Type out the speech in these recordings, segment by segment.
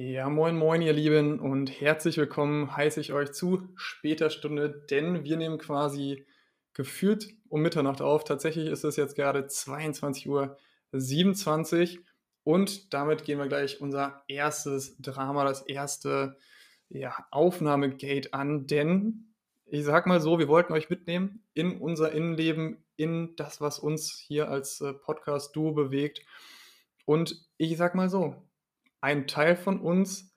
Ja, moin, moin, ihr Lieben, und herzlich willkommen heiße ich euch zu später Stunde, denn wir nehmen quasi gefühlt um Mitternacht auf. Tatsächlich ist es jetzt gerade 22.27 Uhr und damit gehen wir gleich unser erstes Drama, das erste ja, Aufnahmegate an, denn ich sag mal so, wir wollten euch mitnehmen in unser Innenleben, in das, was uns hier als äh, Podcast-Duo bewegt. Und ich sag mal so, ein Teil von uns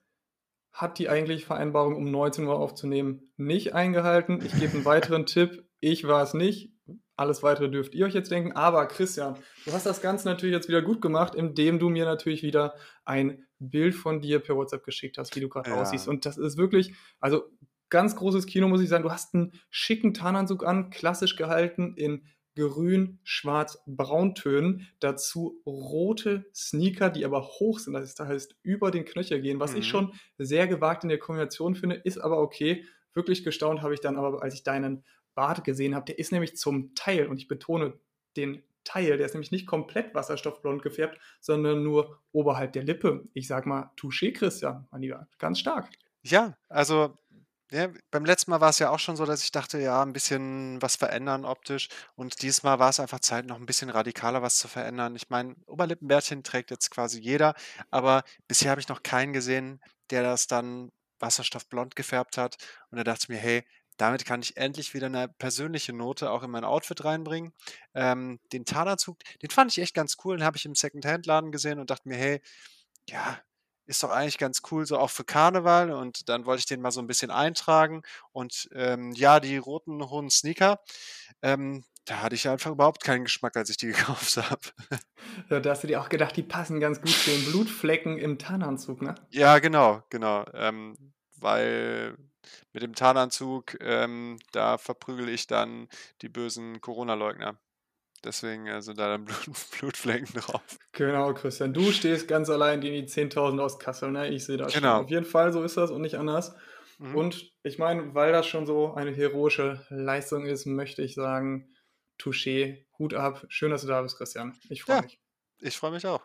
hat die eigentliche Vereinbarung um 19 Uhr aufzunehmen nicht eingehalten. Ich gebe einen weiteren Tipp. Ich war es nicht. Alles weitere dürft ihr euch jetzt denken. Aber Christian, du hast das Ganze natürlich jetzt wieder gut gemacht, indem du mir natürlich wieder ein Bild von dir per WhatsApp geschickt hast, wie du gerade ja. aussiehst. Und das ist wirklich, also ganz großes Kino, muss ich sagen. Du hast einen schicken Tarnanzug an, klassisch gehalten in grün, schwarz, brauntönen. Dazu rote Sneaker, die aber hoch sind, das heißt über den Knöchel gehen, was mhm. ich schon sehr gewagt in der Kombination finde, ist aber okay. Wirklich gestaunt habe ich dann aber, als ich deinen Bart gesehen habe. Der ist nämlich zum Teil, und ich betone den Teil, der ist nämlich nicht komplett wasserstoffblond gefärbt, sondern nur oberhalb der Lippe. Ich sag mal, touché, Christian, mein Lieber, ganz stark. Ja, also ja, beim letzten Mal war es ja auch schon so, dass ich dachte, ja, ein bisschen was verändern optisch. Und dieses Mal war es einfach Zeit, noch ein bisschen radikaler was zu verändern. Ich meine, Oberlippenbärtchen trägt jetzt quasi jeder, aber bisher habe ich noch keinen gesehen, der das dann wasserstoffblond gefärbt hat. Und da dachte ich mir, hey, damit kann ich endlich wieder eine persönliche Note auch in mein Outfit reinbringen. Ähm, den Tarnanzug, den fand ich echt ganz cool. Den habe ich im Secondhand-Laden gesehen und dachte mir, hey, ja, ist doch eigentlich ganz cool, so auch für Karneval. Und dann wollte ich den mal so ein bisschen eintragen. Und ähm, ja, die roten hohen Sneaker, ähm, da hatte ich einfach überhaupt keinen Geschmack, als ich die gekauft habe. Ja, da hast du dir auch gedacht, die passen ganz gut zu den Blutflecken im Tarnanzug, ne? Ja, genau, genau. Ähm, weil mit dem Tarnanzug, ähm, da verprügel ich dann die bösen Corona-Leugner. Deswegen sind da dann Blut, Blutflecken drauf. Genau, Christian. Du stehst ganz allein gegen die 10.000 aus Kassel, ne? Ich sehe das genau. schon. Auf jeden Fall, so ist das und nicht anders. Mhm. Und ich meine, weil das schon so eine heroische Leistung ist, möchte ich sagen, Touché, Hut ab. Schön, dass du da bist, Christian. Ich freue ja, mich. Ich freue mich auch.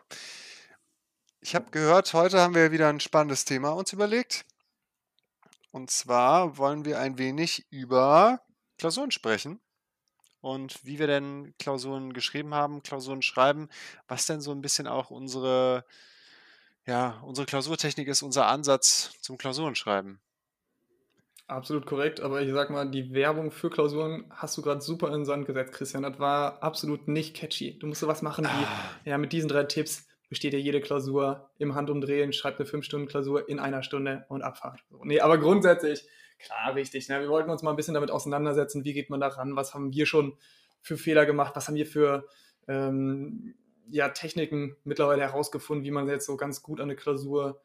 Ich habe gehört, heute haben wir wieder ein spannendes Thema uns überlegt. Und zwar wollen wir ein wenig über Klausuren sprechen und wie wir denn Klausuren geschrieben haben, Klausuren schreiben, was denn so ein bisschen auch unsere, ja, unsere Klausurtechnik ist, unser Ansatz zum Klausurenschreiben. Absolut korrekt, aber ich sag mal, die Werbung für Klausuren hast du gerade super in den Sand gesetzt, Christian. Das war absolut nicht catchy. Du musst sowas machen wie, ah. ja, mit diesen drei Tipps besteht ja jede Klausur im Handumdrehen, schreibt eine 5-Stunden-Klausur in einer Stunde und Abfahrt. Nee, aber grundsätzlich Klar, richtig. Ne? Wir wollten uns mal ein bisschen damit auseinandersetzen, wie geht man da ran, was haben wir schon für Fehler gemacht, was haben wir für ähm, ja, Techniken mittlerweile herausgefunden, wie man jetzt so ganz gut an eine Klausur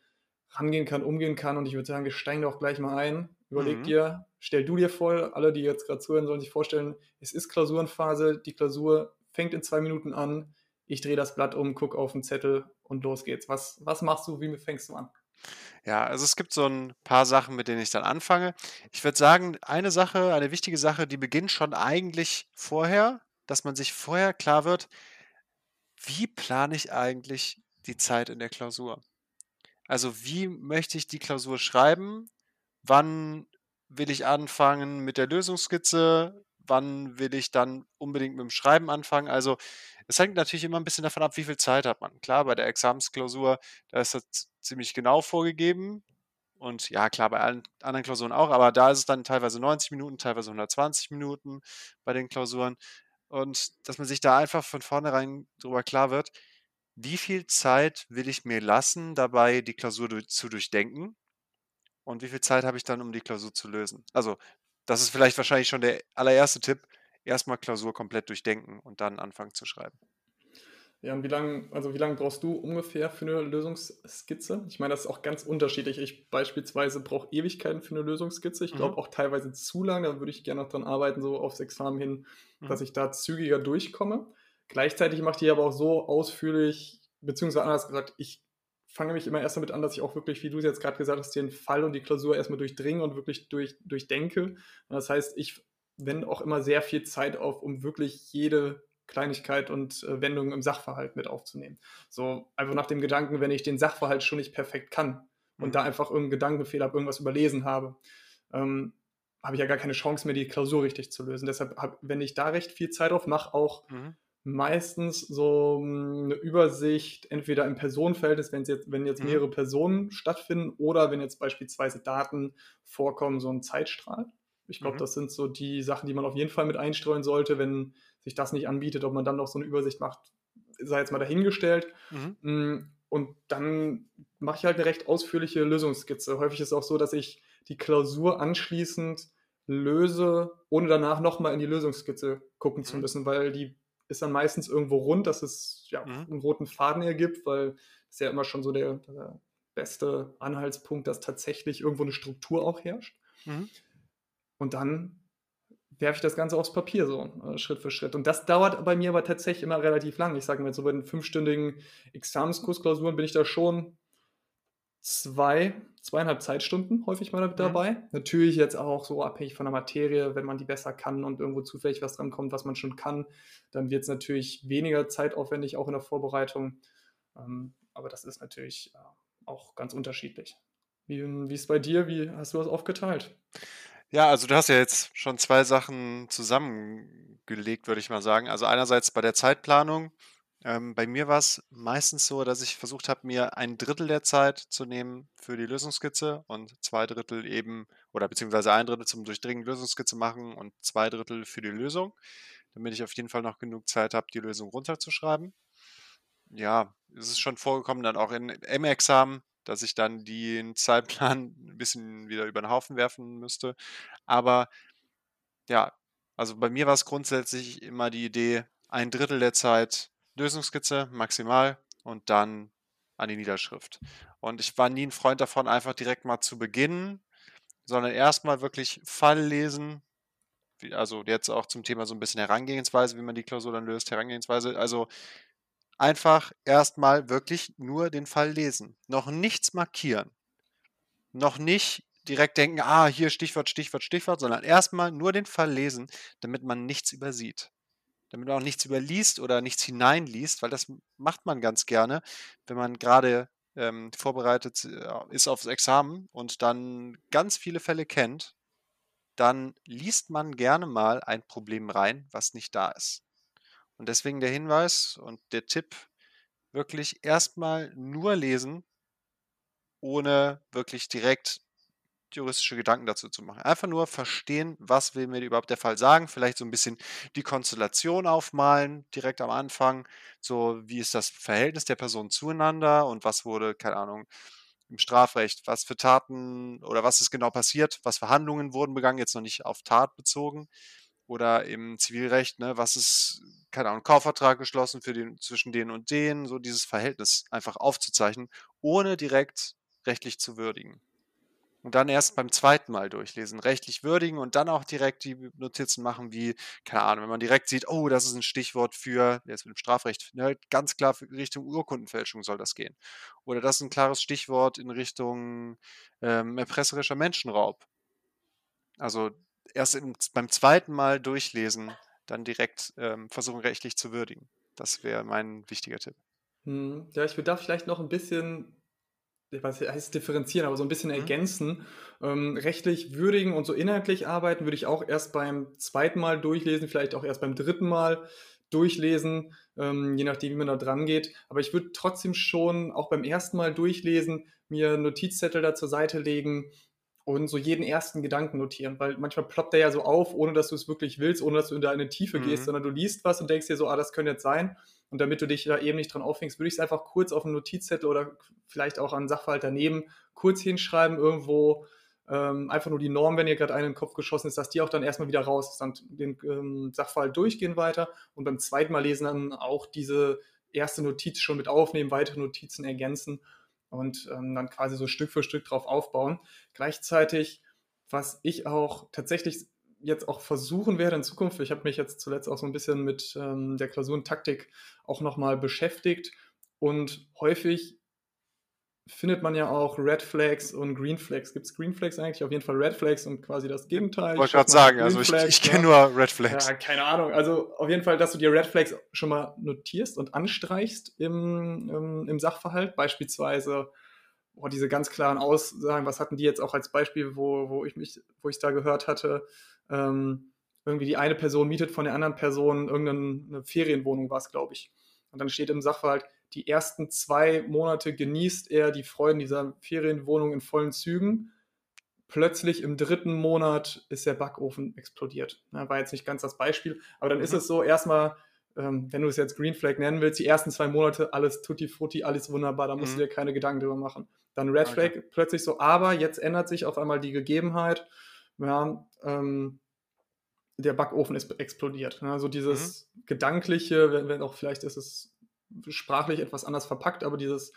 rangehen kann, umgehen kann. Und ich würde sagen, wir steigen doch gleich mal ein. Überleg mhm. dir, stell du dir vor, alle, die jetzt gerade zuhören, sollen sich vorstellen, es ist Klausurenphase, die Klausur fängt in zwei Minuten an, ich drehe das Blatt um, gucke auf den Zettel und los geht's. Was, was machst du, wie fängst du an? Ja, also es gibt so ein paar Sachen, mit denen ich dann anfange. Ich würde sagen, eine Sache, eine wichtige Sache, die beginnt schon eigentlich vorher, dass man sich vorher klar wird, wie plane ich eigentlich die Zeit in der Klausur? Also wie möchte ich die Klausur schreiben? Wann will ich anfangen mit der Lösungsskizze? Wann will ich dann unbedingt mit dem Schreiben anfangen? Also es hängt natürlich immer ein bisschen davon ab, wie viel Zeit hat man. Klar, bei der Examensklausur, da ist das ziemlich genau vorgegeben. Und ja, klar, bei allen anderen Klausuren auch, aber da ist es dann teilweise 90 Minuten, teilweise 120 Minuten bei den Klausuren. Und dass man sich da einfach von vornherein darüber klar wird, wie viel Zeit will ich mir lassen, dabei die Klausur zu durchdenken und wie viel Zeit habe ich dann, um die Klausur zu lösen. Also, das ist vielleicht wahrscheinlich schon der allererste Tipp. Erstmal Klausur komplett durchdenken und dann anfangen zu schreiben. Ja, und wie lange, also wie lange brauchst du ungefähr für eine Lösungsskizze? Ich meine, das ist auch ganz unterschiedlich. Ich beispielsweise brauche Ewigkeiten für eine Lösungsskizze. Ich glaube mhm. auch teilweise zu lang. Da würde ich gerne noch dran arbeiten, so aufs Examen hin, mhm. dass ich da zügiger durchkomme. Gleichzeitig mache ich die aber auch so ausführlich, beziehungsweise anders gesagt, ich fange mich immer erst damit an, dass ich auch wirklich, wie du es jetzt gerade gesagt hast, den Fall und die Klausur erstmal durchdringe und wirklich durch, durchdenke. Das heißt, ich wende auch immer sehr viel Zeit auf, um wirklich jede Kleinigkeit und äh, Wendung im Sachverhalt mit aufzunehmen. So einfach nach dem Gedanken, wenn ich den Sachverhalt schon nicht perfekt kann, und mhm. da einfach irgendeinen Gedankenfehler habe, irgendwas überlesen habe, ähm, habe ich ja gar keine Chance mehr, die Klausur richtig zu lösen. Deshalb, hab, wenn ich da recht viel Zeit drauf mache, auch mhm. meistens so hm, eine Übersicht, entweder im Personenverhältnis, wenn jetzt, wenn jetzt mhm. mehrere Personen stattfinden, oder wenn jetzt beispielsweise Daten vorkommen, so ein Zeitstrahl. Ich glaube, mhm. das sind so die Sachen, die man auf jeden Fall mit einstreuen sollte, wenn sich das nicht anbietet, ob man dann noch so eine Übersicht macht, sei jetzt mal dahingestellt. Mhm. Hm, und dann mache ich halt eine recht ausführliche Lösungsskizze. Häufig ist es auch so, dass ich die Klausur anschließend löse, ohne danach nochmal in die Lösungsskizze gucken mhm. zu müssen, weil die ist dann meistens irgendwo rund, dass es ja, mhm. einen roten Faden ergibt, weil es ja immer schon so der, der, beste Anhaltspunkt, dass tatsächlich irgendwo eine Struktur auch herrscht. Mhm. Und dann werfe ich das Ganze aufs Papier so, äh, Schritt für Schritt. Und das dauert bei mir aber tatsächlich immer relativ lang. Ich sage mal, so bei den fünfstündigen Examenskursklausuren bin ich da schon zwei, zweieinhalb Zeitstunden häufig mal dabei. Mhm. Natürlich jetzt auch so abhängig von der Materie, wenn man die besser kann und irgendwo zufällig was dran kommt, was man schon kann, dann wird es natürlich weniger zeitaufwendig, auch in der Vorbereitung. Ähm, aber das ist natürlich äh, auch ganz unterschiedlich. Wie, wie ist es bei dir? Wie hast du das aufgeteilt? Ja, also du hast ja jetzt schon zwei Sachen zusammengelegt, würde ich mal sagen. Also einerseits bei der Zeitplanung. Ähm, bei mir war es meistens so, dass ich versucht habe, mir ein Drittel der Zeit zu nehmen für die Lösungskizze und zwei Drittel eben, oder beziehungsweise ein Drittel zum Durchdringen Lösungskizze machen und zwei Drittel für die Lösung, damit ich auf jeden Fall noch genug Zeit habe, die Lösung runterzuschreiben. Ja, es ist schon vorgekommen, dann auch in, im Examen, dass ich dann den Zeitplan ein bisschen wieder über den Haufen werfen müsste. Aber ja, also bei mir war es grundsätzlich immer die Idee, ein Drittel der Zeit Lösungskizze maximal und dann an die Niederschrift. Und ich war nie ein Freund davon, einfach direkt mal zu beginnen, sondern erstmal wirklich Fall lesen. Also jetzt auch zum Thema so ein bisschen Herangehensweise, wie man die Klausur dann löst, Herangehensweise. Also einfach erstmal wirklich nur den Fall lesen. Noch nichts markieren. Noch nicht direkt denken, ah, hier Stichwort, Stichwort, Stichwort, sondern erstmal nur den Fall lesen, damit man nichts übersieht. Damit man auch nichts überliest oder nichts hineinliest, weil das macht man ganz gerne, wenn man gerade ähm, vorbereitet äh, ist aufs Examen und dann ganz viele Fälle kennt, dann liest man gerne mal ein Problem rein, was nicht da ist. Und deswegen der Hinweis und der Tipp, wirklich erstmal nur lesen, ohne wirklich direkt juristische Gedanken dazu zu machen. Einfach nur verstehen, was will mir überhaupt der Fall sagen, vielleicht so ein bisschen die Konstellation aufmalen, direkt am Anfang, so wie ist das Verhältnis der Personen zueinander und was wurde, keine Ahnung, im Strafrecht, was für Taten oder was ist genau passiert, was für Handlungen wurden begangen, jetzt noch nicht auf Tat bezogen oder im Zivilrecht, ne, was ist, keine Ahnung, Kaufvertrag geschlossen für den, zwischen denen und denen, so dieses Verhältnis einfach aufzuzeichnen, ohne direkt rechtlich zu würdigen. Und dann erst beim zweiten Mal durchlesen, rechtlich würdigen und dann auch direkt die Notizen machen, wie, keine Ahnung, wenn man direkt sieht, oh, das ist ein Stichwort für, jetzt mit dem Strafrecht, ne, ganz klar für Richtung Urkundenfälschung soll das gehen. Oder das ist ein klares Stichwort in Richtung ähm, erpresserischer Menschenraub. Also erst im, beim zweiten Mal durchlesen, dann direkt ähm, versuchen, rechtlich zu würdigen. Das wäre mein wichtiger Tipp. Hm, ja, ich würde da vielleicht noch ein bisschen, was heißt differenzieren, aber so ein bisschen mhm. ergänzen. Ähm, rechtlich würdigen und so inhaltlich arbeiten würde ich auch erst beim zweiten Mal durchlesen, vielleicht auch erst beim dritten Mal durchlesen, ähm, je nachdem, wie man da dran geht. Aber ich würde trotzdem schon auch beim ersten Mal durchlesen, mir Notizzettel da zur Seite legen, und so jeden ersten Gedanken notieren, weil manchmal ploppt der ja so auf, ohne dass du es wirklich willst, ohne dass du in deine Tiefe mhm. gehst, sondern du liest was und denkst dir so, ah, das könnte jetzt sein. Und damit du dich da eben nicht dran aufhängst, würde ich es einfach kurz auf einen Notizzettel oder vielleicht auch an Sachverhalt daneben kurz hinschreiben, irgendwo ähm, einfach nur die Norm, wenn ihr gerade einen in den Kopf geschossen ist, dass die auch dann erstmal wieder raus ist, dann den ähm, Sachverhalt durchgehen weiter und beim zweiten Mal lesen dann auch diese erste Notiz schon mit aufnehmen, weitere Notizen ergänzen und ähm, dann quasi so Stück für Stück drauf aufbauen. Gleichzeitig, was ich auch tatsächlich jetzt auch versuchen werde in Zukunft, ich habe mich jetzt zuletzt auch so ein bisschen mit ähm, der Klausurentaktik auch nochmal beschäftigt und häufig findet man ja auch Red Flags und Green Flags. Gibt es Green Flags eigentlich? Auf jeden Fall Red Flags und quasi das Gegenteil. Wollte gerade sagen, also ich, ich kenne nur Red Flags. Ja, keine Ahnung. Also auf jeden Fall, dass du dir Red Flags schon mal notierst und anstreichst im, im, im Sachverhalt. Beispielsweise, oh, diese ganz klaren Aussagen, was hatten die jetzt auch als Beispiel, wo, wo ich mich, wo ich da gehört hatte, ähm, irgendwie die eine Person mietet von der anderen Person irgendeine Ferienwohnung war es, glaube ich. Und dann steht im Sachverhalt, die ersten zwei Monate genießt er die Freuden dieser Ferienwohnung in vollen Zügen. Plötzlich im dritten Monat ist der Backofen explodiert. Ja, war jetzt nicht ganz das Beispiel, aber dann mhm. ist es so erstmal, ähm, wenn du es jetzt Green Flag nennen willst, die ersten zwei Monate alles tutti frutti, alles wunderbar, da musst mhm. du dir keine Gedanken drüber machen. Dann Red Flag okay. plötzlich so, aber jetzt ändert sich auf einmal die Gegebenheit. Ja, ähm, der Backofen ist explodiert. Ne? Also dieses mhm. gedankliche, wenn, wenn, auch vielleicht ist es sprachlich etwas anders verpackt, aber dieses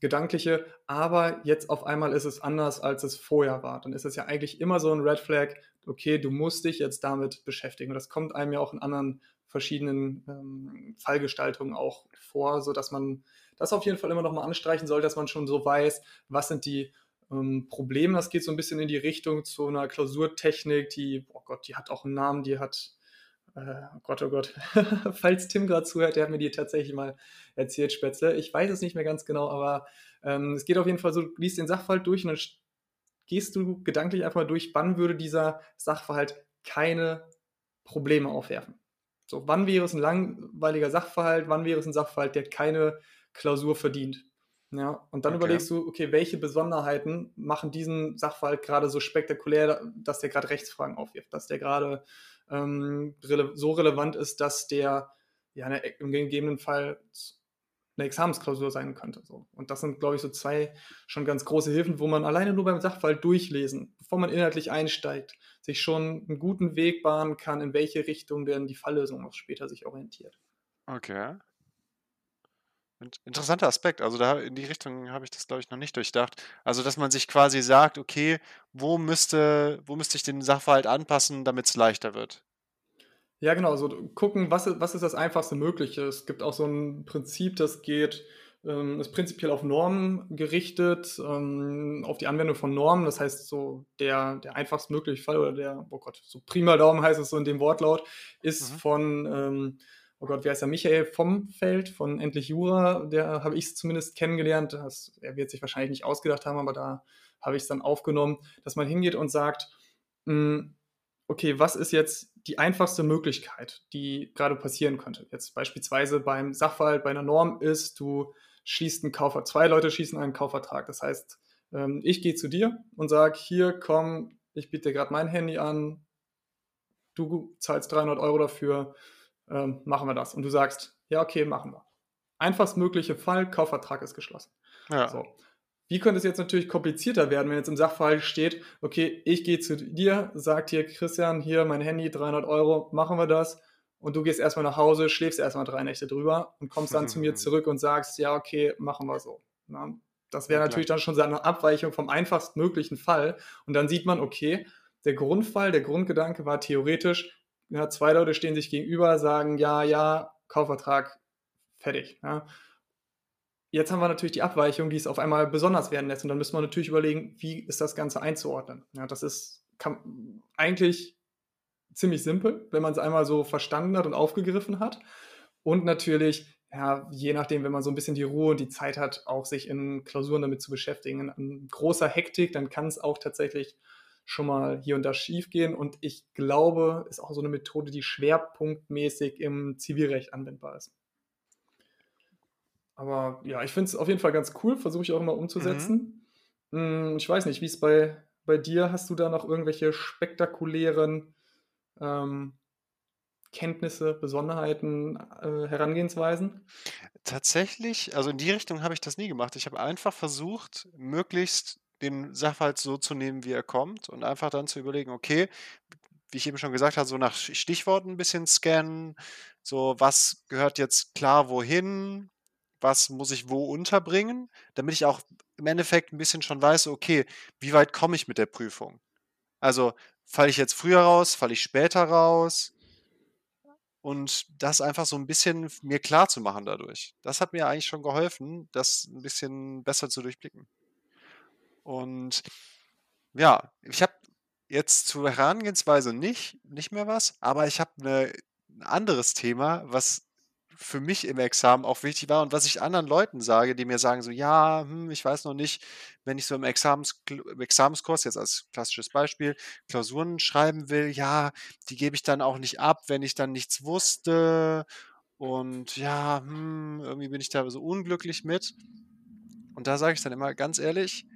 gedankliche, aber jetzt auf einmal ist es anders, als es vorher war. Dann ist es ja eigentlich immer so ein Red Flag, okay, du musst dich jetzt damit beschäftigen. Und das kommt einem ja auch in anderen verschiedenen ähm, Fallgestaltungen auch vor, sodass man das auf jeden Fall immer noch mal anstreichen soll, dass man schon so weiß, was sind die ähm, Probleme. Das geht so ein bisschen in die Richtung zu einer Klausurtechnik, die, oh Gott, die hat auch einen Namen, die hat, oh Gott, oh Gott, falls Tim gerade zuhört, der hat mir die tatsächlich mal erzählt, Spätzle. Ich weiß es nicht mehr ganz genau, aber ähm, es geht auf jeden Fall so, du liest den Sachverhalt durch und dann gehst du gedanklich einfach mal durch, wann würde dieser Sachverhalt keine Probleme aufwerfen. So, wann wäre es ein langweiliger Sachverhalt, wann wäre es ein Sachverhalt, der keine Klausur verdient? Ja, und dann okay. überlegst du, okay, welche Besonderheiten machen diesen Sachverhalt gerade so spektakulär, dass der gerade Rechtsfragen aufwirft, dass der gerade ähm, rele so relevant ist, dass der ja eine, im gegebenen Fall eine Examensklausur sein könnte. So. Und das sind, glaube ich, so zwei schon ganz große Hilfen, wo man alleine nur beim Sachverhalt durchlesen, bevor man inhaltlich einsteigt, sich schon einen guten Weg bahnen kann, in welche Richtung denn die Falllösung auch später sich orientiert. Okay. Interessanter Aspekt. Also da in die Richtung habe ich das, glaube ich, noch nicht durchdacht. Also, dass man sich quasi sagt, okay, wo müsste, wo müsste ich den Sachverhalt anpassen, damit es leichter wird? Ja, genau, so gucken, was, ist- was ist das einfachste Mögliche. Es gibt auch so ein Prinzip, das geht, ähm, ist prinzipiell auf Normen gerichtet, ähm, auf die Anwendung von Normen. Das heißt, so der, der einfachst mögliche Fall oder der, oh Gott, so prima Daumen heißt es so in dem Wortlaut, ist Mhm. von ähm, oh Gott, wie heißt er, Michael vom Feld von Endlich Jura, der habe ich es zumindest kennengelernt. Das, er wird sich wahrscheinlich nicht ausgedacht haben, aber da habe ich es dann aufgenommen, dass man hingeht und sagt, mh, hm, okay, was ist jetzt die einfachste Möglichkeit, die gerade passieren könnte? Jetzt beispielsweise beim Sachverhalt, bei einer Norm ist, du schließt einen Kaufvertrag, zwei Leute schließen einen Kaufvertrag. Das heißt, ähm, ich gehe zu dir und sage, hier, komm, ich biete dir gerade mein Handy an, du zahlst 300 Euro dafür, ähm, machen wir das. Und du sagst, ja, okay, machen wir. Einfachst mögliche Fall, Kaufvertrag ist geschlossen. Ja. So. Wie könnte es jetzt natürlich komplizierter werden, wenn jetzt im Sachfall steht, okay, ich gehe zu dir, sagt dir Christian, hier mein Handy, 300 Euro, machen wir das. Und du gehst erstmal nach Hause, schläfst erstmal drei Nächte drüber und kommst dann zu mir zurück und sagst, ja, okay, machen wir so. Na, das wäre ja, natürlich dann schon so eine Abweichung vom einfachst möglichen Fall. Und dann sieht man, okay, der Grundfall, der Grundgedanke war theoretisch, ja, zwei Leute stehen sich gegenüber, sagen ja, ja, Kaufvertrag, fertig. Ja. Jetzt haben wir natürlich die Abweichung, die es auf einmal besonders werden lässt. Und dann müssen wir natürlich überlegen, wie ist das Ganze einzuordnen. Ja, das ist kann, eigentlich ziemlich simpel, wenn man es einmal so verstanden hat und aufgegriffen hat. Und natürlich, ja, je nachdem, wenn man so ein bisschen die Ruhe und die Zeit hat, auch sich in Klausuren damit zu beschäftigen. In großer Hektik, dann kann es auch tatsächlich schon mal hier und da schief gehen. Und ich glaube, ist auch so eine Methode, die schwerpunktmäßig im Zivilrecht anwendbar ist. Aber ja, ich finde es auf jeden Fall ganz cool, versuche ich auch immer umzusetzen. Mhm. Ich weiß nicht, wie es bei, bei dir, hast du da noch irgendwelche spektakulären ähm, Kenntnisse, Besonderheiten, äh, Herangehensweisen? Tatsächlich, also in die Richtung habe ich das nie gemacht. Ich habe einfach versucht, möglichst den Sachverhalt so zu nehmen, wie er kommt und einfach dann zu überlegen, okay, wie ich eben schon gesagt habe, so nach Stichworten ein bisschen scannen, so was gehört jetzt klar wohin, was muss ich wo unterbringen, damit ich auch im Endeffekt ein bisschen schon weiß, okay, wie weit komme ich mit der Prüfung? Also falle ich jetzt früher raus, falle ich später raus? Und das einfach so ein bisschen mir klar zu machen dadurch. Das hat mir eigentlich schon geholfen, das ein bisschen besser zu durchblicken. Und ja, ich habe jetzt zur Herangehensweise nicht, nicht mehr was, aber ich habe 'ne 'n anderes Thema, was für mich im Examen auch wichtig war und was ich anderen Leuten sage, die mir sagen so, ja, hm, ich weiß noch nicht, wenn ich so im, Examens, im Examenskurs, jetzt als klassisches Beispiel, Klausuren schreiben will, ja, die gebe ich dann auch nicht ab, wenn ich dann nichts wusste und ja, hm, irgendwie bin ich da so unglücklich mit. Und da sage ich dann immer ganz ehrlich,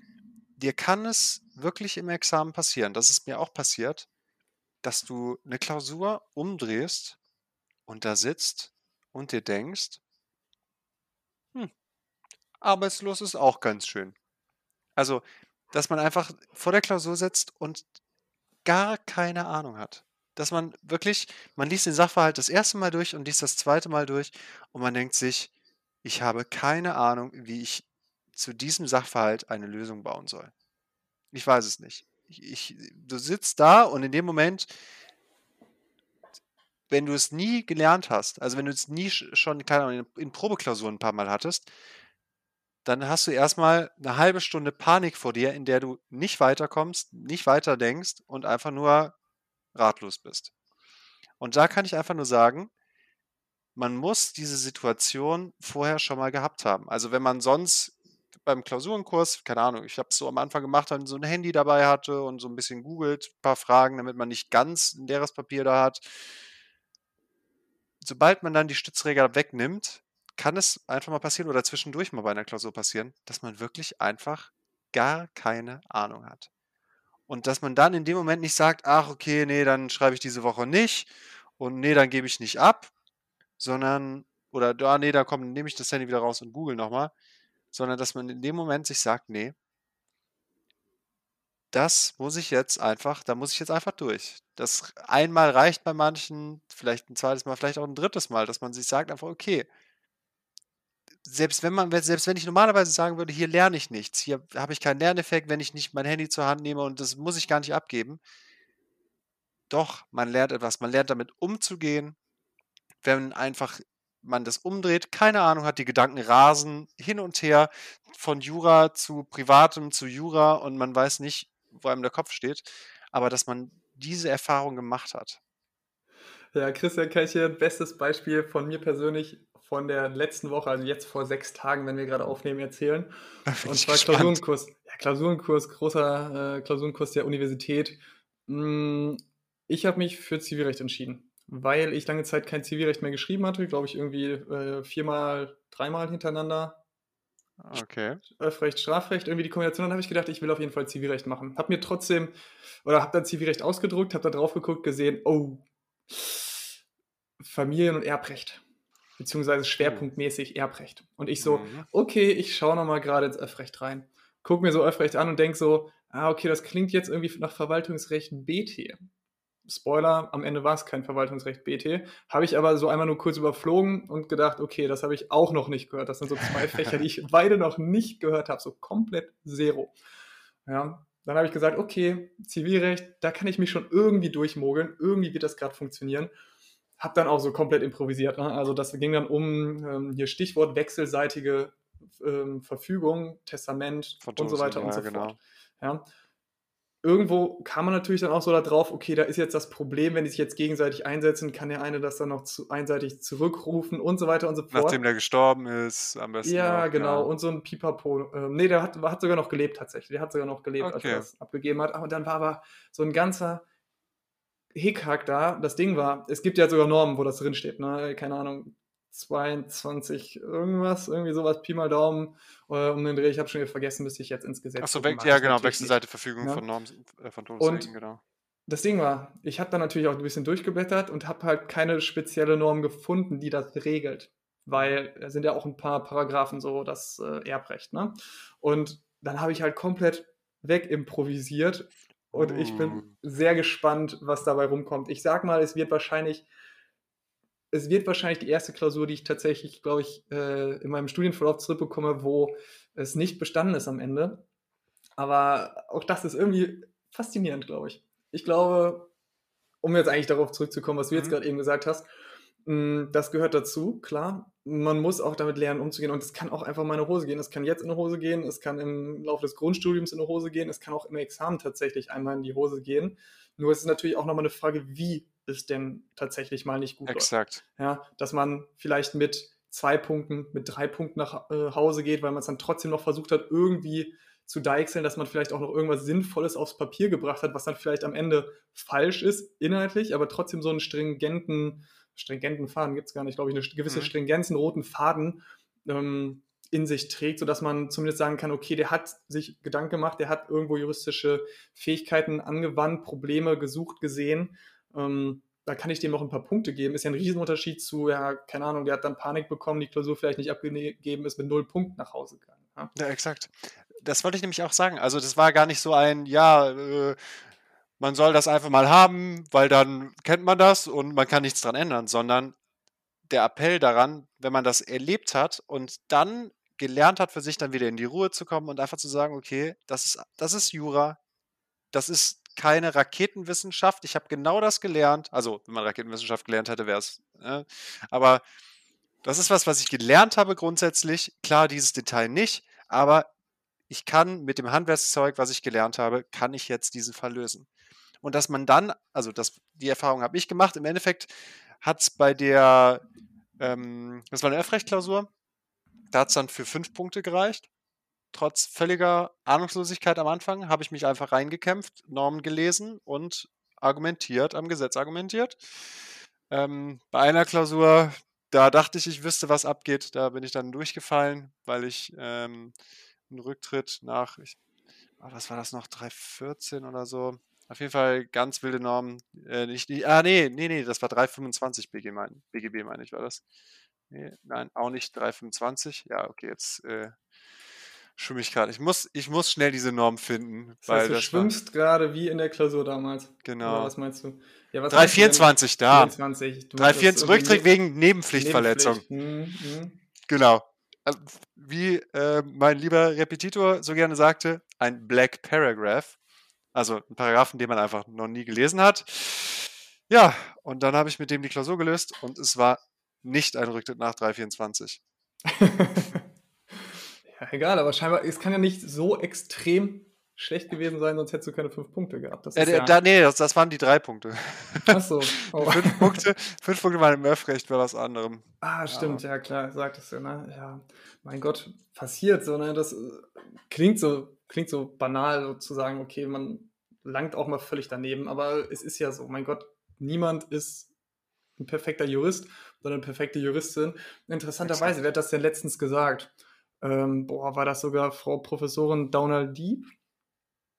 dir kann es wirklich im Examen passieren, das ist mir auch passiert, dass du eine Klausur umdrehst und da sitzt und dir denkst, hm, arbeitslos ist auch ganz schön. Also, dass man einfach vor der Klausur sitzt und gar keine Ahnung hat. Dass man wirklich, man liest den Sachverhalt das erste Mal durch und liest das zweite Mal durch und man denkt sich, ich habe keine Ahnung, wie ich zu diesem Sachverhalt eine Lösung bauen soll. Ich weiß es nicht. Ich, ich, du sitzt da und in dem Moment wenn du es nie gelernt hast, also wenn du es nie schon, keine Ahnung, in, Probeklausuren ein paar Mal hattest, dann hast du erstmal eine halbe Stunde Panik vor dir, in der du nicht weiterkommst, nicht weiter denkst und einfach nur ratlos bist. Und da kann ich einfach nur sagen, man muss diese Situation vorher schon mal gehabt haben. Also wenn man sonst beim Klausurenkurs, keine Ahnung, ich habe es so am Anfang gemacht, dann so ein Handy dabei hatte und so ein bisschen googelt, ein paar Fragen, damit man nicht ganz ein leeres Papier da hat, sobald man dann die Stützräger wegnimmt, kann es einfach mal passieren oder zwischendurch mal bei einer Klausur passieren, dass man wirklich einfach gar keine Ahnung hat. Und dass man dann in dem Moment nicht sagt, ach okay, nee, dann schreibe ich diese Woche nicht und nee, dann gebe ich nicht ab, sondern, oder ah, nee, da komm, nehme ich das Handy wieder raus und google nochmal, sondern dass man in dem Moment sich sagt, nee, das muss ich jetzt einfach da muss ich jetzt einfach durch. Das einmal reicht bei manchen, vielleicht ein zweites Mal, vielleicht auch ein drittes Mal, dass man sich sagt einfach: „Okay“ selbst wenn man selbst wenn ich normalerweise sagen würde: „Hier lerne ich nichts, hier habe ich keinen Lerneffekt, wenn ich nicht mein Handy zur Hand nehme und das muss ich gar nicht abgeben.“ Doch, man lernt etwas. Man lernt damit umzugehen, wenn einfach man das umdreht, keine Ahnung hat, die Gedanken rasen hin und her von Jura zu Privatem zu Jura und man weiß nicht, wo einem der Kopf steht, aber dass man diese Erfahrung gemacht hat. Ja, Christian, kann ich dir ein bestes Beispiel von mir persönlich von der letzten Woche, also jetzt vor sechs Tagen, wenn wir gerade aufnehmen, erzählen. Und zwar gespannt. Klausurenkurs. Ja, Klausurenkurs, großer äh, Klausurenkurs der Universität. Mm, ich habe mich für Zivilrecht entschieden, weil ich lange Zeit kein Zivilrecht mehr geschrieben hatte, glaube ich irgendwie äh, viermal, dreimal hintereinander Okay. Öffrecht, Strafrecht, irgendwie die Kombination, dann habe ich gedacht, ich will auf jeden Fall Zivilrecht machen. Habe mir trotzdem, oder habe dann Zivilrecht ausgedruckt, habe da drauf geguckt, gesehen, oh, Familien- und Erbrecht. Beziehungsweise schwerpunktmäßig Erbrecht. Und ich so, mhm. okay, ich schaue nochmal gerade ins Öffrecht rein. Guck mir so Öffrecht an und denke so, ah, okay, das klingt jetzt irgendwie nach Verwaltungsrecht BT. Spoiler, am Ende war es kein Verwaltungsrecht BT. Habe ich aber so einmal nur kurz überflogen und gedacht, okay, das habe ich auch noch nicht gehört. Das sind so zwei Fächer, die ich beide noch nicht gehört habe, so komplett zero. Ja, dann habe ich gesagt, okay, Zivilrecht, da kann ich mich schon irgendwie durchmogeln. Irgendwie wird das gerade funktionieren. Habe dann auch so komplett improvisiert. Ne? Also das ging dann um ähm, hier Stichwort wechselseitige ähm, Verfügung, Testament Verdosen, und so weiter ja, und so genau. fort. Ja irgendwo kam man natürlich dann auch so darauf, okay, da ist jetzt das Problem, wenn die sich jetzt gegenseitig einsetzen, kann der eine das dann noch zu, einseitig zurückrufen und so weiter und so fort. Nachdem der gestorben ist, am besten. Ja, auch, genau. Ja. Und so ein Pipapo. Ähm, nee, der hat, hat sogar noch gelebt tatsächlich. Der hat sogar noch gelebt, okay. als er das abgegeben hat. Aber dann war aber so ein ganzer Hickhack da. Das Ding war, es gibt ja sogar Normen, wo das drinsteht. Ne? Keine Ahnung, 22 irgendwas, irgendwie sowas, Pi mal Daumen äh, um den Dreh. Ich habe schon wieder vergessen, bis ich jetzt ins Gesetz Achso, ja genau, Wechselseite Verfügung ja. von Normen, äh, von Todesregeln, genau. Das Ding war, ich habe da natürlich auch ein bisschen durchgeblättert und habe halt keine spezielle Norm gefunden, die das regelt. Weil da sind ja auch ein paar Paragraphen so, das äh, Erbrecht, ne? Und dann habe ich halt komplett wegimprovisiert und uh. ich bin uh. sehr gespannt, was dabei rumkommt. Ich sag mal, es wird wahrscheinlich es wird wahrscheinlich die erste Klausur, die ich tatsächlich, glaube ich, äh, in meinem Studienverlauf zurückbekomme, wo es nicht bestanden ist am Ende. Aber auch das ist irgendwie faszinierend, glaube ich. Ich glaube, um jetzt eigentlich darauf zurückzukommen, was du mhm. jetzt gerade eben gesagt hast, hm, das gehört dazu, klar. Man muss auch damit lernen, umzugehen. Und es kann auch einfach mal in eine Hose gehen. Es kann jetzt in eine Hose gehen, es kann im Laufe des Grundstudiums in eine Hose gehen, es kann auch im Examen tatsächlich einmal in die Hose gehen. Nur es ist natürlich auch nochmal eine Frage, wie es denn tatsächlich mal nicht gut Exakt. läuft. Ja, dass man vielleicht mit zwei Punkten, mit drei Punkten nach äh, Hause geht, weil man es dann trotzdem noch versucht hat, irgendwie zu deichseln, dass man vielleicht auch noch irgendwas Sinnvolles aufs Papier gebracht hat, was dann vielleicht am Ende falsch ist, inhaltlich, aber trotzdem so einen stringenten, stringenten Faden gibt es gar nicht, glaube ich, eine gewisse mhm. Stringenz, einen roten Faden ähm, in sich trägt, sodass man zumindest sagen kann, okay, der hat sich Gedanken gemacht, der hat irgendwo juristische Fähigkeiten angewandt, Probleme gesucht, gesehen. Ähm, da kann ich dem auch ein paar Punkte geben. Ist ja ein Riesenunterschied zu, ja, keine Ahnung, der hat dann Panik bekommen, die Klausur vielleicht nicht abgegeben ist, mit null Punkten nach Hause gegangen. Ja, ja exakt. Das wollte ich nämlich auch sagen. Also, das war gar nicht so ein, ja, äh, man soll das einfach mal haben, weil dann kennt man das und man kann nichts dran ändern, sondern der Appell daran, wenn man das erlebt hat und dann gelernt hat, für sich dann wieder in die Ruhe zu kommen und einfach zu sagen, okay, das ist, das ist Jura, das ist keine Raketenwissenschaft. Ich habe genau das gelernt. Also, wenn man Raketenwissenschaft gelernt hätte, wäre es. Äh, aber das ist was, was ich gelernt habe grundsätzlich. Klar, dieses Detail nicht, aber ich kann mit dem Handwerkszeug, was ich gelernt habe, kann ich jetzt diesen Fall lösen. Und dass man dann, also das, die Erfahrung habe ich gemacht, im Endeffekt hat es bei der, ähm, das war eine F-Recht-Klausur, da hat es dann für fünf Punkte gereicht. Trotz völliger Ahnungslosigkeit am Anfang habe ich mich einfach reingekämpft, Normen gelesen und argumentiert, am Gesetz argumentiert. Ähm, bei einer Klausur, da dachte ich, ich wüsste, was abgeht. Da bin ich dann durchgefallen, weil ich ähm, einen Rücktritt nach, ich, oh, was war das noch, 314 oder so. Auf jeden Fall ganz wilde Normen. Äh, nicht, nicht, ah, nee, nee, nee, das war 325 BG mein, BGB, meine ich, war das. Nee, nein, auch nicht 325. Ja, okay, jetzt äh, schwimme ich gerade. Ich muss, ich muss schnell diese Norm finden. Das heißt, du schwimmst gerade wie in der Klausur damals. Genau. Oder was meinst du? Ja, 324 da. 24. 324 Rücktritt wegen Nebenpflichtverletzung. Nebenpflicht. Mhm, mhm. Genau. Also, wie äh, mein lieber Repetitor so gerne sagte, ein Black Paragraph. Also ein Paragraphen, den man einfach noch nie gelesen hat. Ja, und dann habe ich mit dem die Klausur gelöst und es war nicht ein Rücktritt nach 324. Ja, egal, aber scheinbar, es kann ja nicht so extrem schlecht gewesen sein, sonst hättest du keine fünf Punkte gehabt. Das äh, ja, da, nee, das, das, waren die drei Punkte. Achso. Oh. fünf, Punkte, fünf Punkte waren im Öffrecht bei was anderem. Ah, stimmt, ja, ja klar, sagtest du, ne? Ja, mein Gott, passiert so, ne? Das äh, klingt so, klingt so banal, so zu sagen, okay, man langt auch mal völlig daneben, aber es ist ja so, mein Gott, niemand ist ein perfekter Jurist, sondern eine perfekte Juristin. Interessanterweise, wer hat das denn letztens gesagt? Ähm, boah, war das sogar Frau Professorin Dauner Dieb?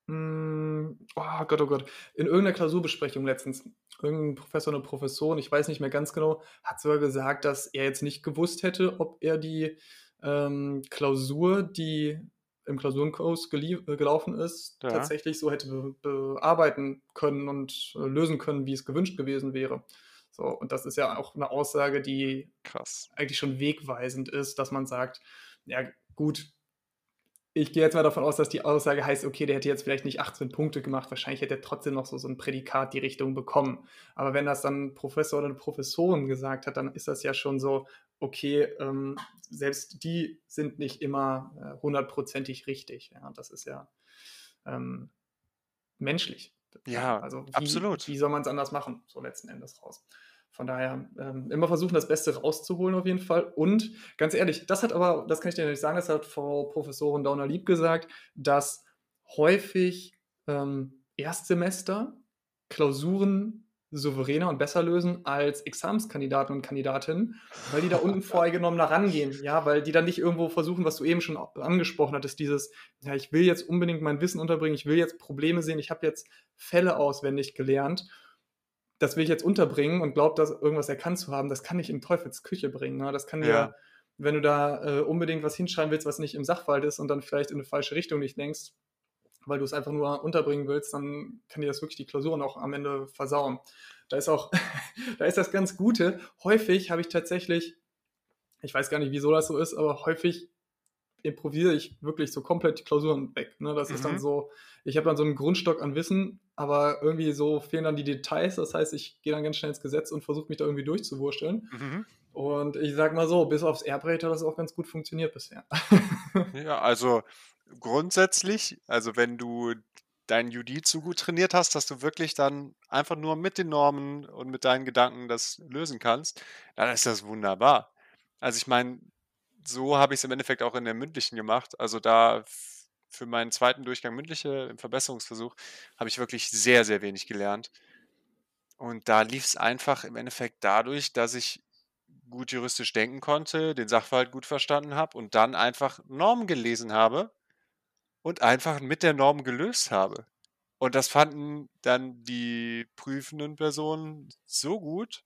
Hm, oh Gott, oh Gott. In irgendeiner Klausurbesprechung letztens, irgendein Professor, eine Professorin, ich weiß nicht mehr ganz genau, hat sogar gesagt, dass er jetzt nicht gewusst hätte, ob er die ähm, Klausur, die im Klausurenkurs äh, gelaufen ist, ja. tatsächlich so hätte be bearbeiten können und äh, lösen können, wie es gewünscht gewesen wäre. So, und das ist ja auch eine Aussage, die Krass. eigentlich schon wegweisend ist, dass man sagt, ja, gut. Ich gehe jetzt mal davon aus, dass die Aussage heißt, okay, der hätte jetzt vielleicht nicht 18 Punkte gemacht, wahrscheinlich hätte er trotzdem noch so, so ein Prädikat die Richtung bekommen. Aber wenn das dann ein Professor oder eine Professorin gesagt hat, dann ist das ja schon so, okay, ähm, selbst die sind nicht immer äh, hundertprozentig äh, richtig. Ja, das ist ja ähm, menschlich. Ja, also wie, absolut. Wie soll man es anders machen, so letzten Endes raus? Von daher ähm, immer versuchen, das Beste rauszuholen auf jeden Fall. Und ganz ehrlich, das hat aber, das kann ich dir nicht sagen, das hat Frau Professorin Dauner Lieb gesagt, dass häufig ähm, Erstsemester Klausuren souveräner und besser lösen als Examenskandidaten und Kandidatinnen, weil die da unten voreingenommen rangehen, ja, weil die dann nicht irgendwo versuchen, was du eben schon angesprochen hattest, dieses, ja, ich will jetzt unbedingt mein Wissen unterbringen, ich will jetzt Probleme sehen, ich habe jetzt Fälle auswendig gelernt das will ich jetzt unterbringen und glaube, dass irgendwas erkannt zu haben, das kann nicht in Teufels Küche bringen. Ne? Das kann ja. wenn du da äh, unbedingt was hinschreiben willst, was nicht im Sachverhalt ist und dann vielleicht in eine falsche Richtung nicht denkst, weil du es einfach nur unterbringen willst, dann kann dir das wirklich die Klausuren auch am Ende versauen. Da ist auch, da ist das ganz Gute. Häufig habe ich tatsächlich, ich weiß gar nicht, wieso das so ist, aber häufig improvisiere ich wirklich so komplett die Klausuren weg. Ne? Das mhm. ist dann mhm. so, ich habe dann so einen Grundstock an Wissen, aber irgendwie so fehlen dann die Details. Das heißt, ich gehe dann ganz schnell ins Gesetz und versuche mich da irgendwie durchzuwurschteln. Mhm. Und ich sag mal so, bis aufs Airbrate hat das auch ganz gut funktioniert bisher. ja, also grundsätzlich, also wenn du dein Judiz so gut trainiert hast, dass du wirklich dann einfach nur mit den Normen und mit deinen Gedanken das lösen kannst, dann ist das wunderbar. Also ich meine, so habe ich es im Endeffekt auch in der mündlichen gemacht. Also da für meinen zweiten Durchgang mündliche im Verbesserungsversuch habe ich wirklich sehr, sehr wenig gelernt. Und da lief es einfach im Endeffekt dadurch, dass ich gut juristisch denken konnte, den Sachverhalt gut verstanden habe und dann einfach Normen gelesen habe und einfach mit der Norm gelöst habe. Und das fanden dann die prüfenden Personen so gut.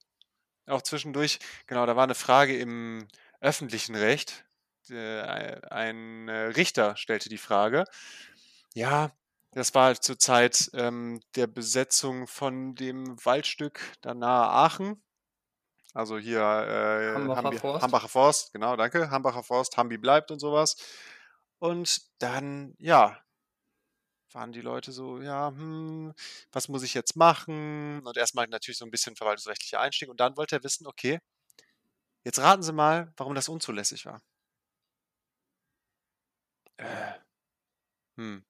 Auch zwischendurch, genau, da war eine Frage im öffentlichen Recht. Äh, ein Richter stellte die Frage. Ja, das war zur Zeit ähm, der Besetzung von dem Waldstück da nahe Aachen. Also hier äh, Hambacher Hambi, Forst. Hambacher Forst, genau, danke. Hambacher Forst, Hambi bleibt und sowas. Und dann, ja, waren die Leute so, ja, hm, was muss ich jetzt machen? Und erstmal natürlich so ein bisschen verwaltungsrechtlicher Einstieg. Und dann wollte er wissen, okay, jetzt raten Sie mal, warum das unzulässig war. Äh, hm.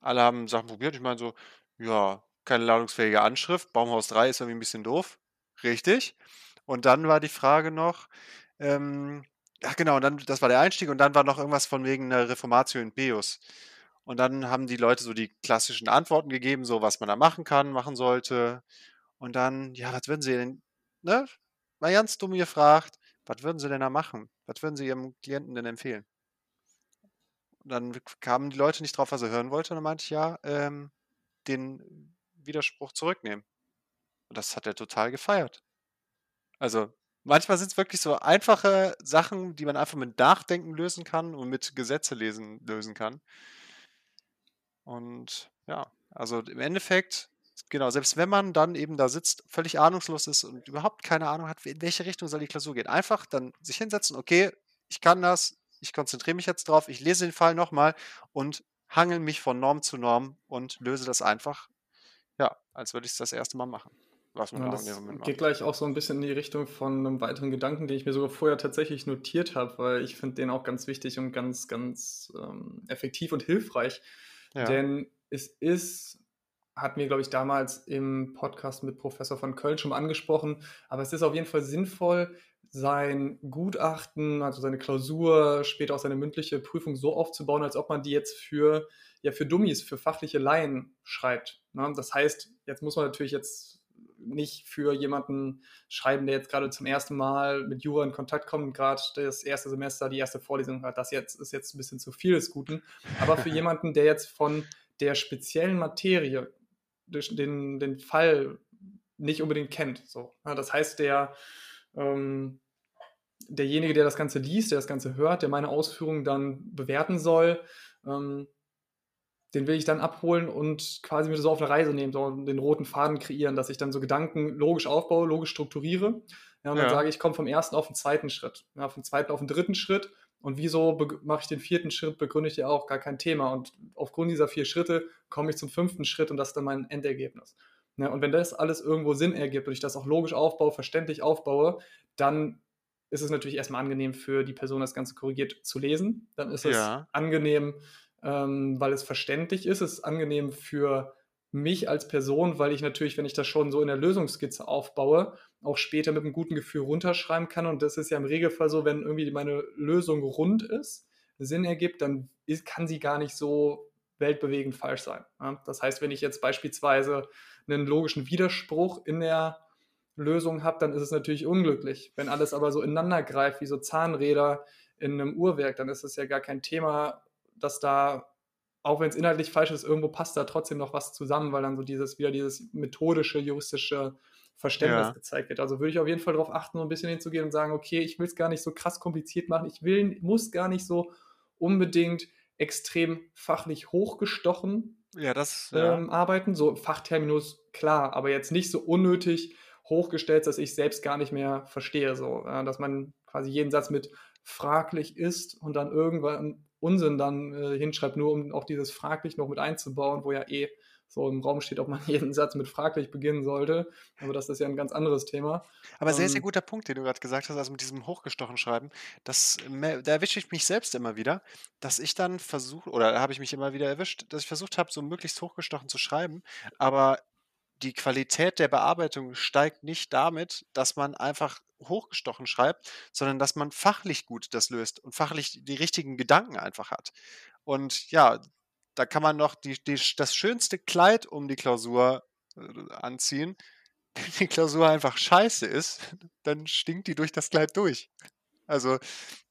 Alle haben Sachen probiert. Ich meine so, ja, keine ladungsfähige Anschrift. Baumhaus 3 ist irgendwie ein bisschen doof. Richtig. Und dann war die Frage noch, ähm, ach genau, und dann, das war der Einstieg und dann war noch irgendwas von wegen einer Reformatio in Beus. Und dann haben die Leute so die klassischen Antworten gegeben, so was man da machen kann, machen sollte. Und dann, ja, was würden sie denn, ne? Mal ganz dumm gefragt, was würden sie denn da machen? Was würden sie ihrem Klienten denn empfehlen? Dann kamen die Leute nicht drauf, was er hören wollte. Und dann meinte ich, ja, ähm, den Widerspruch zurücknehmen. Und das hat er total gefeiert. Also manchmal sind es wirklich so einfache Sachen, die man einfach mit Nachdenken lösen kann und mit Gesetze lesen lösen kann. Und ja, also im Endeffekt, genau, selbst wenn man dann eben da sitzt, völlig ahnungslos ist und überhaupt keine Ahnung hat, in welche Richtung soll die Klausur gehen, einfach dann sich hinsetzen, okay, ich kann das, ich konzentriere mich jetzt drauf, ich lese den Fall nochmal und hangel mich von Norm zu Norm und löse das einfach, ja, als würde ich es das erste Mal machen. Was man Ja, das geht macht. gleich auch so ein bisschen in die Richtung von einem weiteren Gedanken, den ich mir sogar vorher tatsächlich notiert habe, weil ich finde den auch ganz wichtig und ganz, ganz ähm, effektiv und hilfreich. Ja, Denn es ist, hatten wir, glaube ich, damals im Podcast mit Professor von Köln schon mal angesprochen, aber es ist auf jeden Fall sinnvoll, sein Gutachten, also seine Klausur, später auch seine mündliche Prüfung so aufzubauen, als ob man die jetzt für, ja, für Dummies, für fachliche Laien schreibt. Ne? Das heißt, jetzt muss man natürlich jetzt nicht für jemanden schreiben, der jetzt gerade zum ersten Mal mit Jura in Kontakt kommt und gerade das erste Semester, die erste Vorlesung hat. Das jetzt ist jetzt ein bisschen zu viel des Guten. Aber für jemanden, der jetzt von der speziellen Materie den, den Fall nicht unbedingt kennt. So. Ja, das heißt, der ähm, derjenige, der das Ganze liest, der das Ganze hört, der meine Ausführungen dann bewerten soll, ähm, den will ich dann abholen und quasi mit so auf eine Reise nehmen, so den roten Faden kreieren, dass ich dann so Gedanken logisch aufbaue, logisch strukturiere. Ja, und dann Ja. sage ich, ich komme vom ersten auf den zweiten Schritt, ja, vom zweiten auf den dritten Schritt. Und wieso mache ich den vierten Schritt, begründe ich ja auch gar kein Thema. Und aufgrund dieser vier Schritte komme ich zum fünften Schritt und das ist dann mein Endergebnis. Ja, und wenn das alles irgendwo Sinn ergibt und ich das auch logisch aufbaue, verständlich aufbaue, dann ist es natürlich erstmal angenehm für die Person, das Ganze korrigiert zu lesen. Dann ist es Ja. angenehm, ähm, weil es verständlich ist. Es ist angenehm für mich als Person, weil ich natürlich, wenn ich das schon so in der Lösungsskizze aufbaue, auch später mit einem guten Gefühl runterschreiben kann. Und das ist ja im Regelfall so, wenn irgendwie meine Lösung rund ist, Sinn ergibt, dann ist, kann sie gar nicht so weltbewegend falsch sein. Das heißt, wenn ich jetzt beispielsweise einen logischen Widerspruch in der Lösung habe, dann ist es natürlich unglücklich. Wenn alles aber so ineinander greift, wie so Zahnräder in einem Uhrwerk, dann ist es ja gar kein Thema, dass da, auch wenn es inhaltlich falsch ist, irgendwo passt da trotzdem noch was zusammen, weil dann so dieses, wieder dieses methodische, juristische Verständnis Ja. gezeigt wird. Also würde ich auf jeden Fall darauf achten, so ein bisschen hinzugehen und sagen, okay, ich will es gar nicht so krass kompliziert machen, ich will, muss gar nicht so unbedingt extrem fachlich hochgestochen Ja, das, ja. ähm, arbeiten. So Fachterminus, klar, aber jetzt nicht so unnötig hochgestellt, dass ich selbst gar nicht mehr verstehe. So, äh, dass man quasi jeden Satz mit fraglich ist und dann irgendwann Unsinn dann äh, hinschreibt, nur um auch dieses fraglich noch mit einzubauen, wo ja eh so im Raum steht, ob man jeden Satz mit fraglich beginnen sollte. Aber das ist ja ein ganz anderes Thema. Aber sehr, sehr ähm, guter Punkt, den du gerade gesagt hast, also mit diesem hochgestochen Schreiben. Das, da erwische ich mich selbst immer wieder, dass ich dann versuche, oder habe ich mich immer wieder erwischt, dass ich versucht habe, so möglichst hochgestochen zu schreiben, aber die Qualität der Bearbeitung steigt nicht damit, dass man einfach hochgestochen schreibt, sondern dass man fachlich gut das löst und fachlich die richtigen Gedanken einfach hat. Und ja, da kann man noch die, die, das schönste Kleid um die Klausur äh, anziehen. Wenn die Klausur einfach scheiße ist, dann stinkt die durch das Kleid durch. Also,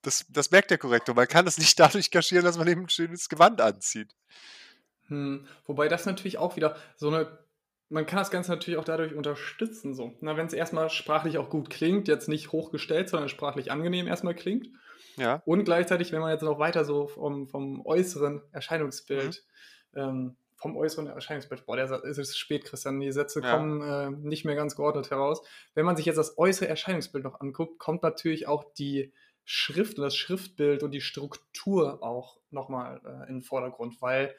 das, das merkt der Korrektor. Man kann das nicht dadurch kaschieren, dass man eben ein schönes Gewand anzieht. Hm, wobei das natürlich auch wieder so eine. Man kann das Ganze natürlich auch dadurch unterstützen. So. wenn es erstmal sprachlich auch gut klingt, jetzt nicht hochgestellt, sondern sprachlich angenehm erstmal klingt, ja. Und gleichzeitig, wenn man jetzt noch weiter so vom, vom äußeren Erscheinungsbild, mhm. ähm, vom äußeren Erscheinungsbild, boah, der ist es spät, Christian, die Sätze ja. kommen äh, nicht mehr ganz geordnet heraus. Wenn man sich jetzt das äußere Erscheinungsbild noch anguckt, kommt natürlich auch die Schrift und das Schriftbild und die Struktur auch nochmal äh, in den Vordergrund, weil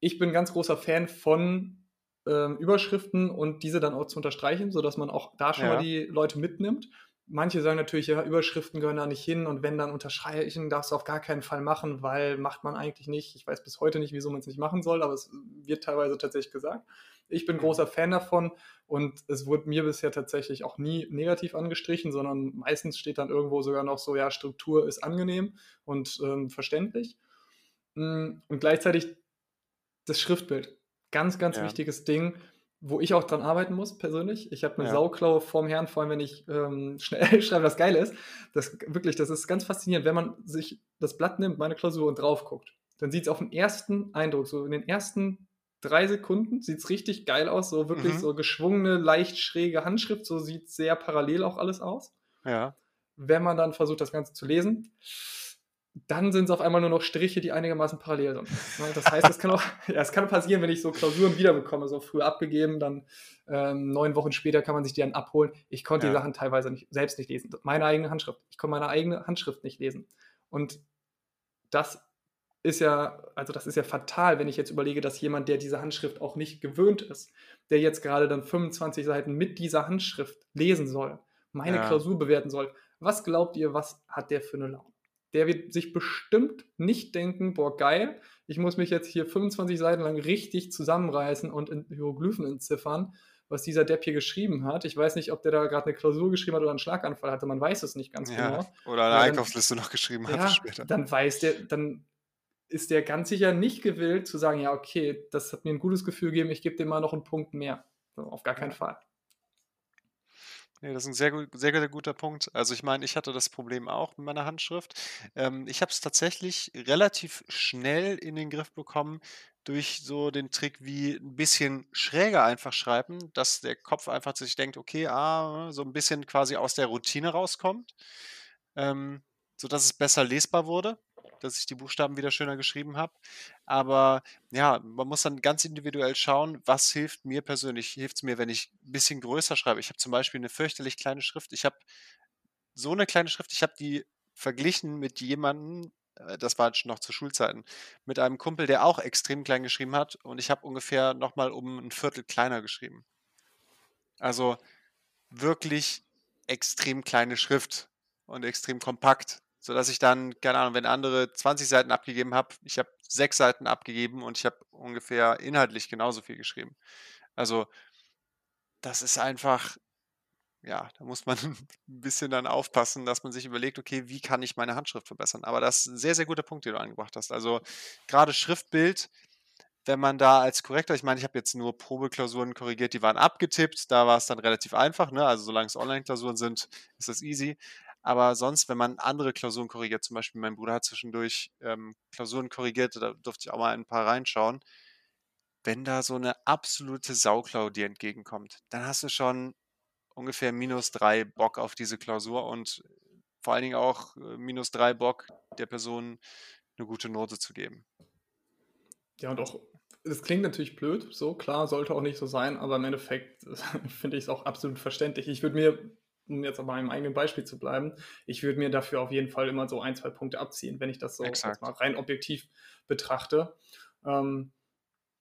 ich bin ganz großer Fan von ähm, Überschriften und diese dann auch zu unterstreichen, sodass man auch da schon ja. mal die Leute mitnimmt manche sagen natürlich, ja, Überschriften gehören da nicht hin und wenn dann unterstreichen, darfst du auf gar keinen Fall machen, weil macht man eigentlich nicht. Ich weiß bis heute nicht, wieso man es nicht machen soll, aber es wird teilweise tatsächlich gesagt. Ich bin großer Fan davon und es wurde mir bisher tatsächlich auch nie negativ angestrichen, sondern meistens steht dann irgendwo sogar noch so, ja, Struktur ist angenehm und ähm, verständlich. Mm, und gleichzeitig das Schriftbild. Ganz, ganz ja. wichtiges Ding wo ich auch dran arbeiten muss, persönlich. Ich habe eine ja. Sauklaue vorm Herrn, vor allem wenn ich ähm, schnell schreibe, was geil ist. Das wirklich, das ist ganz faszinierend, wenn man sich das Blatt nimmt, meine Klausur und drauf guckt. Dann sieht es auf den ersten Eindruck, so in den ersten drei Sekunden sieht es richtig geil aus, so wirklich mhm. so geschwungene, leicht schräge Handschrift, so sieht sehr parallel auch alles aus. Ja. Wenn man dann versucht, das Ganze zu lesen, dann sind es auf einmal nur noch Striche, die einigermaßen parallel sind. Ne, das heißt, es kann auch, ja, es kann passieren, wenn ich so Klausuren wiederbekomme, so früh abgegeben, dann ähm, neun Wochen später kann man sich die dann abholen. Ich konnte ja. die Sachen teilweise nicht, selbst nicht lesen. Meine eigene Handschrift. Ich konnte meine eigene Handschrift nicht lesen. Und das ist ja, also das ist ja fatal, wenn ich jetzt überlege, dass jemand, der diese Handschrift auch nicht gewöhnt ist, der jetzt gerade dann 25 Seiten mit dieser Handschrift lesen soll, meine ja. Klausur bewerten soll. Was glaubt ihr, was hat der für eine Laune? Der wird sich bestimmt nicht denken, boah, geil, ich muss mich jetzt hier 25 Seiten lang richtig zusammenreißen und in Hieroglyphen entziffern, was dieser Depp hier geschrieben hat. Ich weiß nicht, ob der da gerade eine Klausur geschrieben hat oder einen Schlaganfall hatte, man weiß es nicht ganz ja, genau. Oder eine Einkaufsliste noch geschrieben ja, hat später. Dann weiß der, dann ist der ganz sicher nicht gewillt zu sagen, ja, okay, das hat mir ein gutes Gefühl gegeben, ich gebe dem mal noch einen Punkt mehr. auf gar keinen. Fall. Nee, das ist ein sehr, sehr, sehr guter Punkt. Also ich meine, ich hatte das Problem auch mit meiner Handschrift. Ähm, ich habe es tatsächlich relativ schnell in den Griff bekommen durch so den Trick wie ein bisschen schräger einfach schreiben, dass der Kopf einfach sich denkt, okay, ah, so ein bisschen quasi aus der Routine rauskommt, ähm, sodass es besser lesbar wurde dass ich die Buchstaben wieder schöner geschrieben habe. Aber ja, man muss dann ganz individuell schauen, was hilft mir persönlich. Hilft es mir, wenn ich ein bisschen größer schreibe? Ich habe zum Beispiel eine fürchterlich kleine Schrift. Ich habe so eine kleine Schrift, ich habe die verglichen mit jemandem, äh, das war noch zu Schulzeiten, mit einem Kumpel, der auch extrem klein geschrieben hat und ich habe ungefähr nochmal um ein Viertel kleiner geschrieben. Also wirklich extrem kleine Schrift und extrem kompakt sodass ich dann, keine Ahnung, wenn andere 20 Seiten abgegeben habe, ich habe sechs Seiten abgegeben und ich habe ungefähr inhaltlich genauso viel geschrieben. Also das ist einfach, ja, da muss man ein bisschen dann aufpassen, dass man sich überlegt, okay, wie kann ich meine Handschrift verbessern? Aber das ist ein sehr, sehr guter Punkt, den du angebracht hast. Also gerade Schriftbild, wenn man da als Korrektor, ich meine, ich habe jetzt nur Probeklausuren korrigiert, die waren abgetippt, da war es dann relativ einfach, ne? Also solange es Online-Klausuren sind, ist das easy. Aber sonst, wenn man andere Klausuren korrigiert, zum Beispiel mein Bruder hat zwischendurch ähm, Klausuren korrigiert, da durfte ich auch mal ein paar reinschauen. Wenn da so eine absolute Sauklau dir entgegenkommt, dann hast du schon ungefähr minus drei Bock auf diese Klausur und vor allen Dingen auch äh, minus drei Bock der Person eine gute Note zu geben. Ja, und auch, es klingt natürlich blöd, so klar, sollte auch nicht so sein, aber im Endeffekt finde ich es auch absolut verständlich. Ich würde mir um jetzt aber meinem eigenen Beispiel zu bleiben, ich würde mir dafür auf jeden Fall immer so ein, zwei Punkte abziehen, wenn ich das so mal rein objektiv betrachte. Ähm,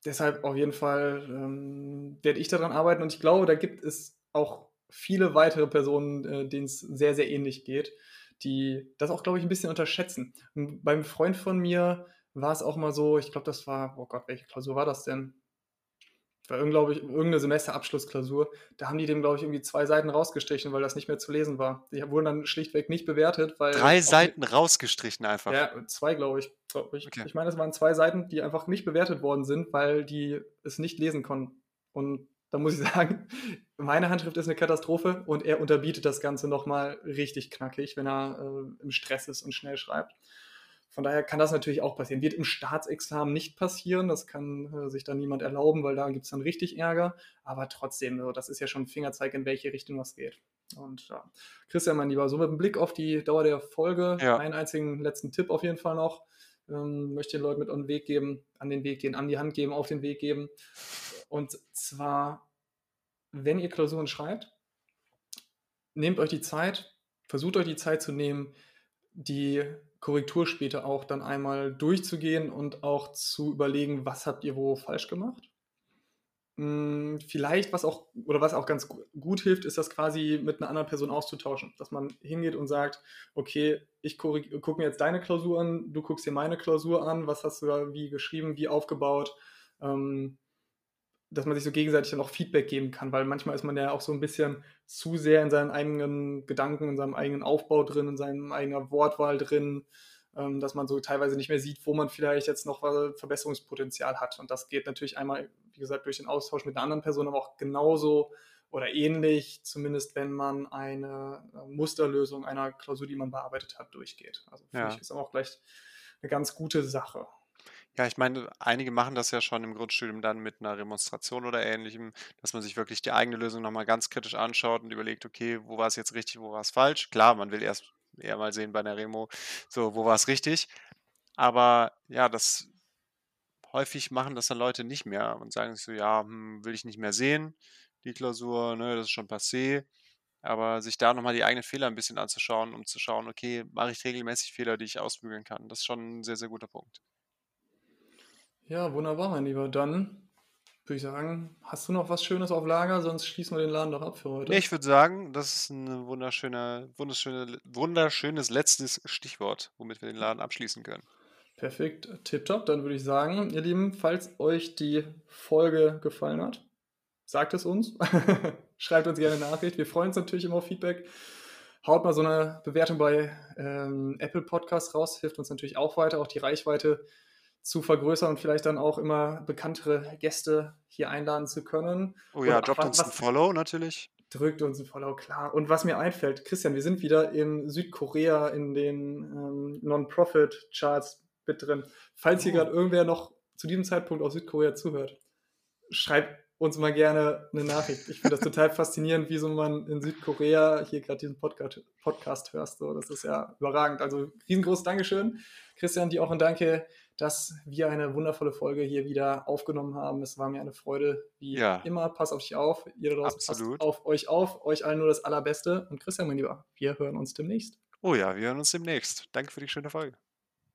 deshalb auf jeden Fall ähm, werde ich daran arbeiten und ich glaube, da gibt es auch viele weitere Personen, äh, denen es sehr, sehr ähnlich geht, die das auch, glaube ich, ein bisschen unterschätzen. Und beim Freund von mir war es auch mal so, ich glaube, das war, oh Gott, welche Klausur war das denn? War glaube ich, irgendeine Semesterabschlussklausur. Da haben die dem, glaube ich, irgendwie zwei Seiten rausgestrichen, weil das nicht mehr zu lesen war. Die wurden dann schlichtweg nicht bewertet, weil. Drei Seiten rausgestrichen einfach. Ja, zwei, glaube ich. Ich, okay. ich meine, es waren zwei Seiten, die einfach nicht bewertet worden sind, weil die es nicht lesen konnten. Und da muss ich sagen, meine Handschrift ist eine Katastrophe und er unterbietet das Ganze nochmal richtig knackig, wenn er äh, im Stress ist und schnell schreibt. Von daher kann das natürlich auch passieren. Wird im Staatsexamen nicht passieren, das kann äh, sich dann niemand erlauben, weil da gibt es dann richtig Ärger. Aber trotzdem, so, das ist ja schon ein Fingerzeig, in welche Richtung das geht. Und ja, Christian, mein Lieber, so mit dem Blick auf die Dauer der Folge, ja. einen einzigen letzten Tipp auf jeden Fall noch. Ähm, möchte den Leuten mit auf den Weg geben, an den Weg gehen, an die Hand geben, auf den Weg geben. Und zwar, wenn ihr Klausuren schreibt, nehmt euch die Zeit, versucht euch die Zeit zu nehmen, die Korrektur später auch dann einmal durchzugehen und auch zu überlegen, was habt ihr wo falsch gemacht. Hm, vielleicht, was auch, oder was auch ganz gut hilft, ist das quasi mit einer anderen Person auszutauschen. Dass man hingeht und sagt, okay, ich gucke mir jetzt deine Klausur an, du guckst dir meine Klausur an, was hast du da wie geschrieben, wie aufgebaut. Ähm, dass man sich so gegenseitig dann auch Feedback geben kann, weil manchmal ist man ja auch so ein bisschen zu sehr in seinen eigenen Gedanken, in seinem eigenen Aufbau drin, in seinem eigenen Wortwahl drin, ähm, dass man so teilweise nicht mehr sieht, wo man vielleicht jetzt noch Verbesserungspotenzial hat. Und das geht natürlich einmal, wie gesagt, durch den Austausch mit einer anderen Person, aber auch genauso oder ähnlich, zumindest wenn man eine äh, Musterlösung einer Klausur, die man bearbeitet hat, durchgeht. Also für ja. mich ist auch gleich eine ganz gute Sache. Ja, ich meine, einige machen das ja schon im Grundstudium dann mit einer Remonstration oder Ähnlichem, dass man sich wirklich die eigene Lösung nochmal ganz kritisch anschaut und überlegt, okay, wo war es jetzt richtig, wo war es falsch? Klar, man will erst eher mal sehen bei einer Remo, so, wo war es richtig? Aber ja, das häufig machen das dann Leute nicht mehr und sagen sich so, ja, hm, will ich nicht mehr sehen, die Klausur, ne, das ist schon passé. Aber sich da nochmal die eigenen Fehler ein bisschen anzuschauen, um zu schauen, okay, mache ich regelmäßig Fehler, die ich ausbügeln kann. Das ist schon ein sehr, sehr guter Punkt. Ja, wunderbar, mein Lieber. Dann würde ich sagen, hast du noch was Schönes auf Lager? Sonst schließen wir den Laden doch ab für heute. Nee, ich würde sagen, das ist ein wunderschöner, wunderschöne, wunderschönes letztes Stichwort, womit wir den Laden abschließen können. Perfekt, tipptopp. Dann würde ich sagen, ihr Lieben, falls euch die Folge gefallen hat, sagt es uns. Schreibt uns gerne eine Nachricht. Wir freuen uns natürlich immer auf Feedback. Haut mal so eine Bewertung bei ähm, Apple Podcasts raus, hilft uns natürlich auch weiter, auch die Reichweite zu vergrößern und vielleicht dann auch immer bekanntere Gäste hier einladen zu können. Oh ja, droppt uns ein Follow natürlich. Drückt uns ein Follow, klar. Und was mir einfällt, Christian, wir sind wieder in Südkorea in den ähm, Non-Profit-Charts mit drin. Falls hier oh. gerade irgendwer noch zu diesem Zeitpunkt aus Südkorea zuhört, schreibt uns mal gerne eine Nachricht. Ich finde das total faszinierend, wie so man in Südkorea hier gerade diesen Podcast, Podcast hörst. So, das ist ja überragend. Also riesengroßes Dankeschön. Christian, dir auch ein Danke dass wir eine wundervolle Folge hier wieder aufgenommen haben. Es war mir eine Freude, wie ja. immer. Pass auf dich auf. Ihr da draußen passt auf euch auf. Euch allen nur das Allerbeste. Und Christian, mein Lieber, wir hören uns demnächst. Oh ja, wir hören uns demnächst. Danke für die schöne Folge.